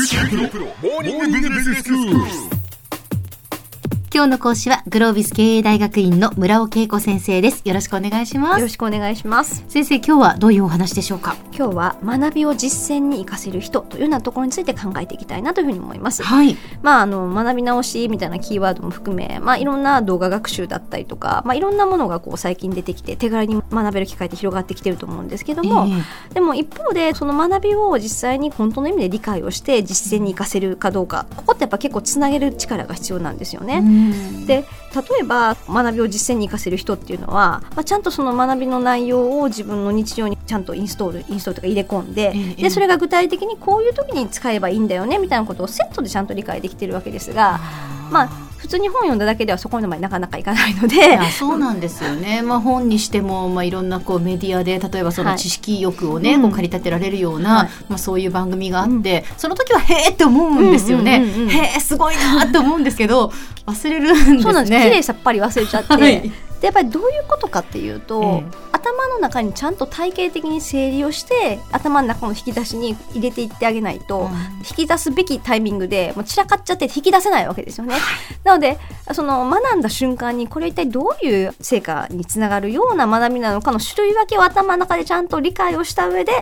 지금 지금 프로 모닝 비즈니스 스쿨. 今日の講師はグロービス経営大学院の村尾恵子先生です。よろしくお願いします。よろしくお願いします。先生今日はどういうお話でしょうか？今日は学びを実践に活かせる人というようなところについて考えていきたいなというふうに思います。はい。まああの学び直しみたいなキーワードも含めまあいろんな動画学習だったりとかまあいろんなものがこう最近出てきて手軽に学べる機会って広がってきてると思うんですけども、でも一方でその学びを実際に本当の意味で理解をして実践に活かせるかどうかここってやっぱ結構つなげる力が必要なんですよね。で例えば学びを実践に生かせる人っていうのは、まあ、ちゃんとその学びの内容を自分の日常にちゃんとインストールインストールとか入れ込んで,、でそれが具体的にこういう時に使えばいいんだよねみたいなことをセットでちゃんと理解できてるわけですがまあ普通に本読んだだけではそこまでなかなかいかないので。そうなんですよね、まあ、本にしても、まあ、いろんなこうメディアで例えばその知識欲をね、はい、こう駆り立てられるような、はい、まあ、そういう番組があって、うん、その時はへえって思うんですよね、へえすごいなって思うんですけど忘れるんですね。そうなんです。綺麗さっぱり忘れちゃって、はいでやっぱりどういうことかっていうと、えー、頭の中にちゃんと体系的に整理をして頭の中の引き出しに入れていってあげないと、うん、引き出すべきタイミングでもう散らかっちゃって引き出せないわけですよね。なのでその学んだ瞬間にこれ一体どういう成果につながるような学びなのかの種類分けを頭の中でちゃんと理解をした上で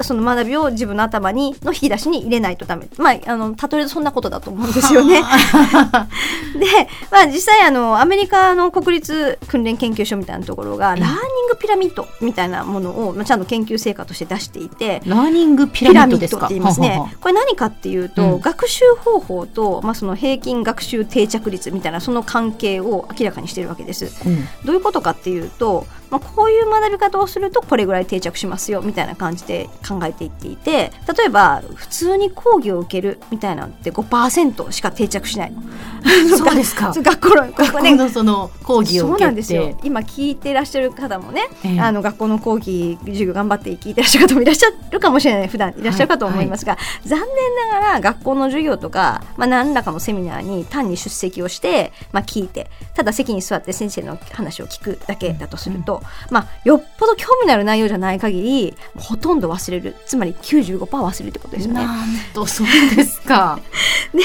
その学びを自分の頭にの引き出しに入れないとダメ。まああの例えるそんなことだと思うんですよね。で、まあ実際あのアメリカの国立訓練研究所みたいなところが、ラーニングピラミッドみたいなものを、まあ、ちゃんと研究成果として出していてラーニングピラミッドって言いますねこれ何かっていうと、うん、学習方法と、まあ、その平均学習定着率みたいなその関係を明らかにしているわけです、うん、どういうことかっていうとまあ、こういう学び方をするとこれぐらい定着しますよみたいな感じで考えていっていて例えば普通に講義を受けるみたいなのって5%しか定着しないの。そうですか。学校の学校のその講義をそうなんで今聞いてらっしゃる方もね、えー、あの学校の講義授業頑張って聞いてらっしゃる方もいらっしゃるかもしれない。普段いらっしゃるかと思いますが、はいはい、残念ながら学校の授業とか、まあ、何らかのセミナーに単に出席をして、まあ、聞いてただ席に座って先生の話を聞くだけだとすると、まあ、よっぽど興味のある内容じゃない限りほとんど忘れる。つまり95%忘れるってことですよね。なんとそうですか。で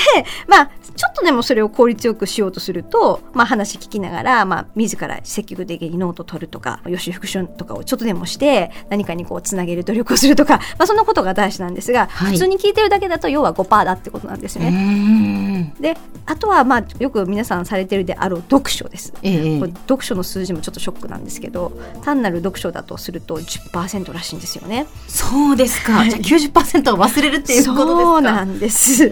まあちょっとでもそれを効率よくしようとすると、まあ、話聞きながら、まあ、自ら積極的にノート取るとか予習復習とかをちょっとでもして何かにこうつなげる努力をするとか、まあ、そんなことが大事なんですが、はい、普通に聞いてるだけだと要は5%だってことなんですよね。であとは、まあ、よく皆さんされてるであろう読書です、えー、読書の数字もちょっとショックなんですけど単なる読書だとすると10%らしいんですよね。そうですか。じゃあ90%を忘れるっていうことですか。そうなんです。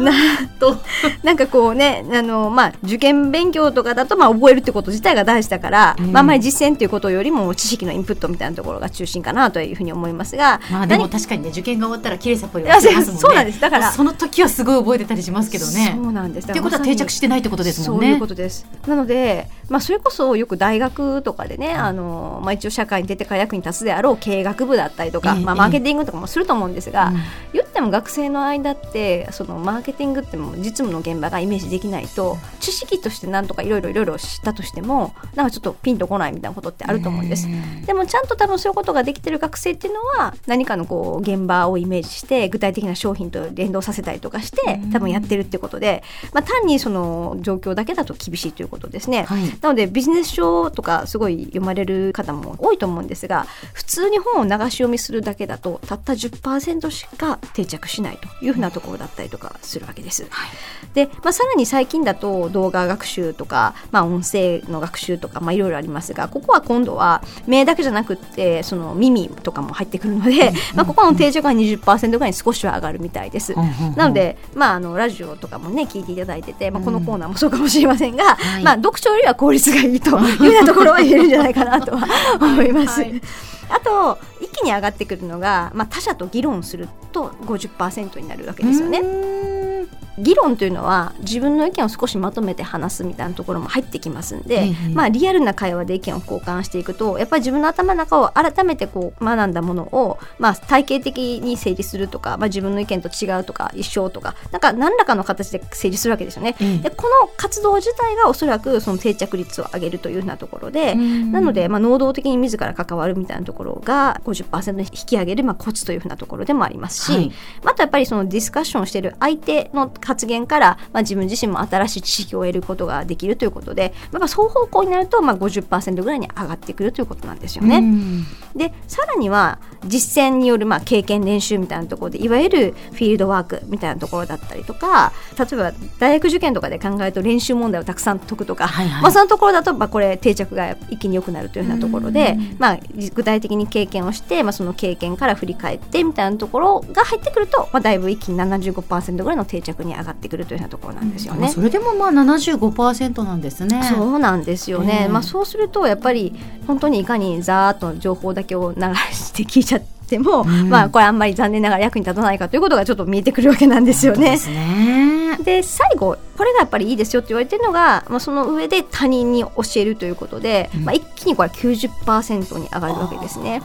なんと なんかこうねあのまあ受験勉強とかだとまあ覚えるってこと自体が大事だから、うん、まああまり実践っていうことよりも知識のインプットみたいなところが中心かなというふうに思いますが。まあでも確かにね受験が終わったら綺麗さっぽり忘れますね。そうなんです。だからその時はすごい覚えてたりしますけどね。そうなんです。っていうことは定着してないってことですもんね。そういうことです。なのでまあそれこそよく大学とかでねあのまあ一応社会に出てから役に立つであろう経営学部だったりとか、まあ、マーケティングとかもすると思うんですが、言っても学生の間ってそのマーケティングっても実務の現場がイメージできないと知識として何とかいろいろいろいろ知ったとしてもなんかちょっとピンとこないみたいなことってあると思うんです。でもちゃんと多分そういうことができてる学生っていうのは何かのこう現場をイメージして具体的な商品と連動させたりとかして多分やってるってことで、まあ、単にその状況だけだと厳しいということですね。はい、なのでビジネス書とかすごい読まれる方も多いと思うんですが普通に本を流し読みするだけだとたった10%しか定着しないというふうなところだったりとかするわけです。はい、で、まあ、さらに最近だと動画学習とか、まあ、音声の学習とか、まあ、いろいろありますがここは今度は目だけじゃなくってその耳とかも入ってくるので、まあ、ここの定着が20%ぐらいに少しは上がるみたいです。なので、まあ、あのラジオとかもね聞いていただいてて、まあ、このコーナーもそうかもしれませんが、まあ、読書よりは効率がいいというようなところは言えるんじゃないかなとは思います。はい。あと一気に上がってくるのが、まあ、他者と議論すると50%になるわけですよね。議論というのは自分の意見を少しまとめて話すみたいなところも入ってきますんで、まあ、リアルな会話で意見を交換していくとやっぱり自分の頭の中を改めてこう学んだものを、まあ、体系的に整理するとか、まあ、自分の意見と違うとか一緒とかなんか何らかの形で整理するわけですよね。でこの活動自体がおそらくその定着率を上げるというようなところで、なので、まあ、能動的に自ら関わるみたいなところが50%に引き上げる、まあ、コツというふうなところでもありますし、はい、あとやっぱりそのディスカッションしている相手の発言から、まあ、自分自身も新しい知識を得ることができるということで、まあ、双方向になると、まあ50%ぐらいに上がってくるということなんですよね。でさらには実践によるまあ経験練習みたいなところでいわゆるフィールドワークみたいなところだったりとか例えば大学受験とかで考えると練習問題をたくさん解くとか、はいはい、まあ、そのところだとまあこれ定着が一気に良くなるというようなところで、まあ、具体的に経験をして、まあ、その経験から振り返ってみたいなところが入ってくると、まあ、だいぶ一気に75%ぐらいの定着に上がってくるというようなところなんですよね。それでもまあ75%なんですね。そうなんですよね。まあ、そうするとやっぱり本当にいかにざーっと情報だけを流して聞いちゃって。も、うん、まあこれあんまり残念ながら役に立たないかということがちょっと見えてくるわけなんですよね。で、ね、最後これがやっぱりいいですよって言われてるのが、まあ、その上で他人に教えるということで、うん、まあ、一気にこれ90%に上がるわけですね。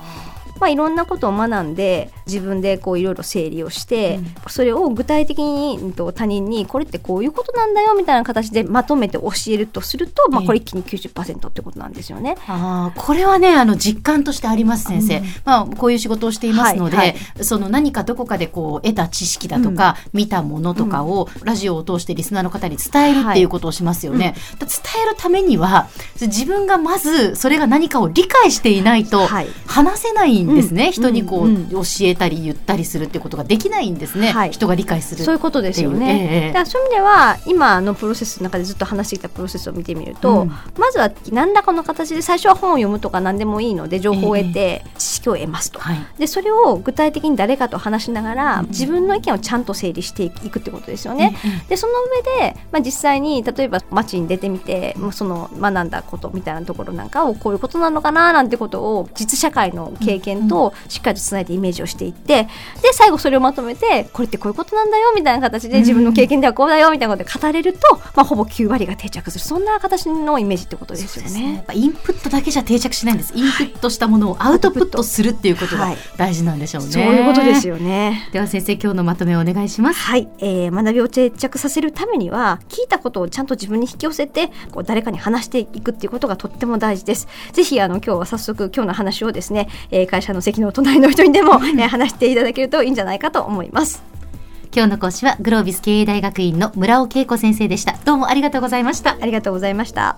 まあ、いろんなことを学んで自分でこういろいろ整理をして、うん、それを具体的に他人にこれってこういうことなんだよみたいな形でまとめて教えるとすると、まあ、これ一気に90%ってことなんですよね。あこれはねあの実感としてあります先生、うん、まあ、こういう仕事をしていますので、はいはい、その何かどこかでこう得た知識だとか、うん、見たものとかをラジオを通してリスナーの方に伝えるっていうことをしますよね。はい、伝えるためには自分がまずそれが何かを理解していないと話せないんですね、人にこう、教えたり言ったりするっていうことができないんですね、はい、人が理解するそういうことですよね、えー、だからそういう意味では今のプロセスの中でずっと話してきたプロセスを見てみると、うん、まずは何らかの形で最初は本を読むとか何でもいいので情報を得て知識を得ますと、えーはい、でそれを具体的に誰かと話しながら、自分の意見をちゃんと整理していくってことですよね、うん、でその上で、まあ、実際に例えば街に出てみてその学んだことみたいなところなんかをこういうことなのかななんてことを実社会の経験としっかりとつないでイメージをしていってで最後それをまとめてこれってこういうことなんだよみたいな形で自分の経験ではこうだよみたいなことで語れると、まあ、ほぼ9割が定着する。そんな形のイメージってことですよね。ね。インプットだけじゃ定着しないんです。インプットしたものをアウトプットするっていうことが大事なんでしょうね。はい、そういうことですよねでは先生今日のまとめをお願いします。はい、えー、学びを定着させるためには聞いたことをちゃんと自分に引き寄せてこう誰かに話していくっていうことがとっても大事です。ぜひあの今日は早速今日の話をですね、えー、会社の席の隣の人にでも、えー、話していただけるといいんじゃないかと思います。今日の講師はグロービス経営大学院の村尾恵子先生でした。どうもありがとうございました。ありがとうございました。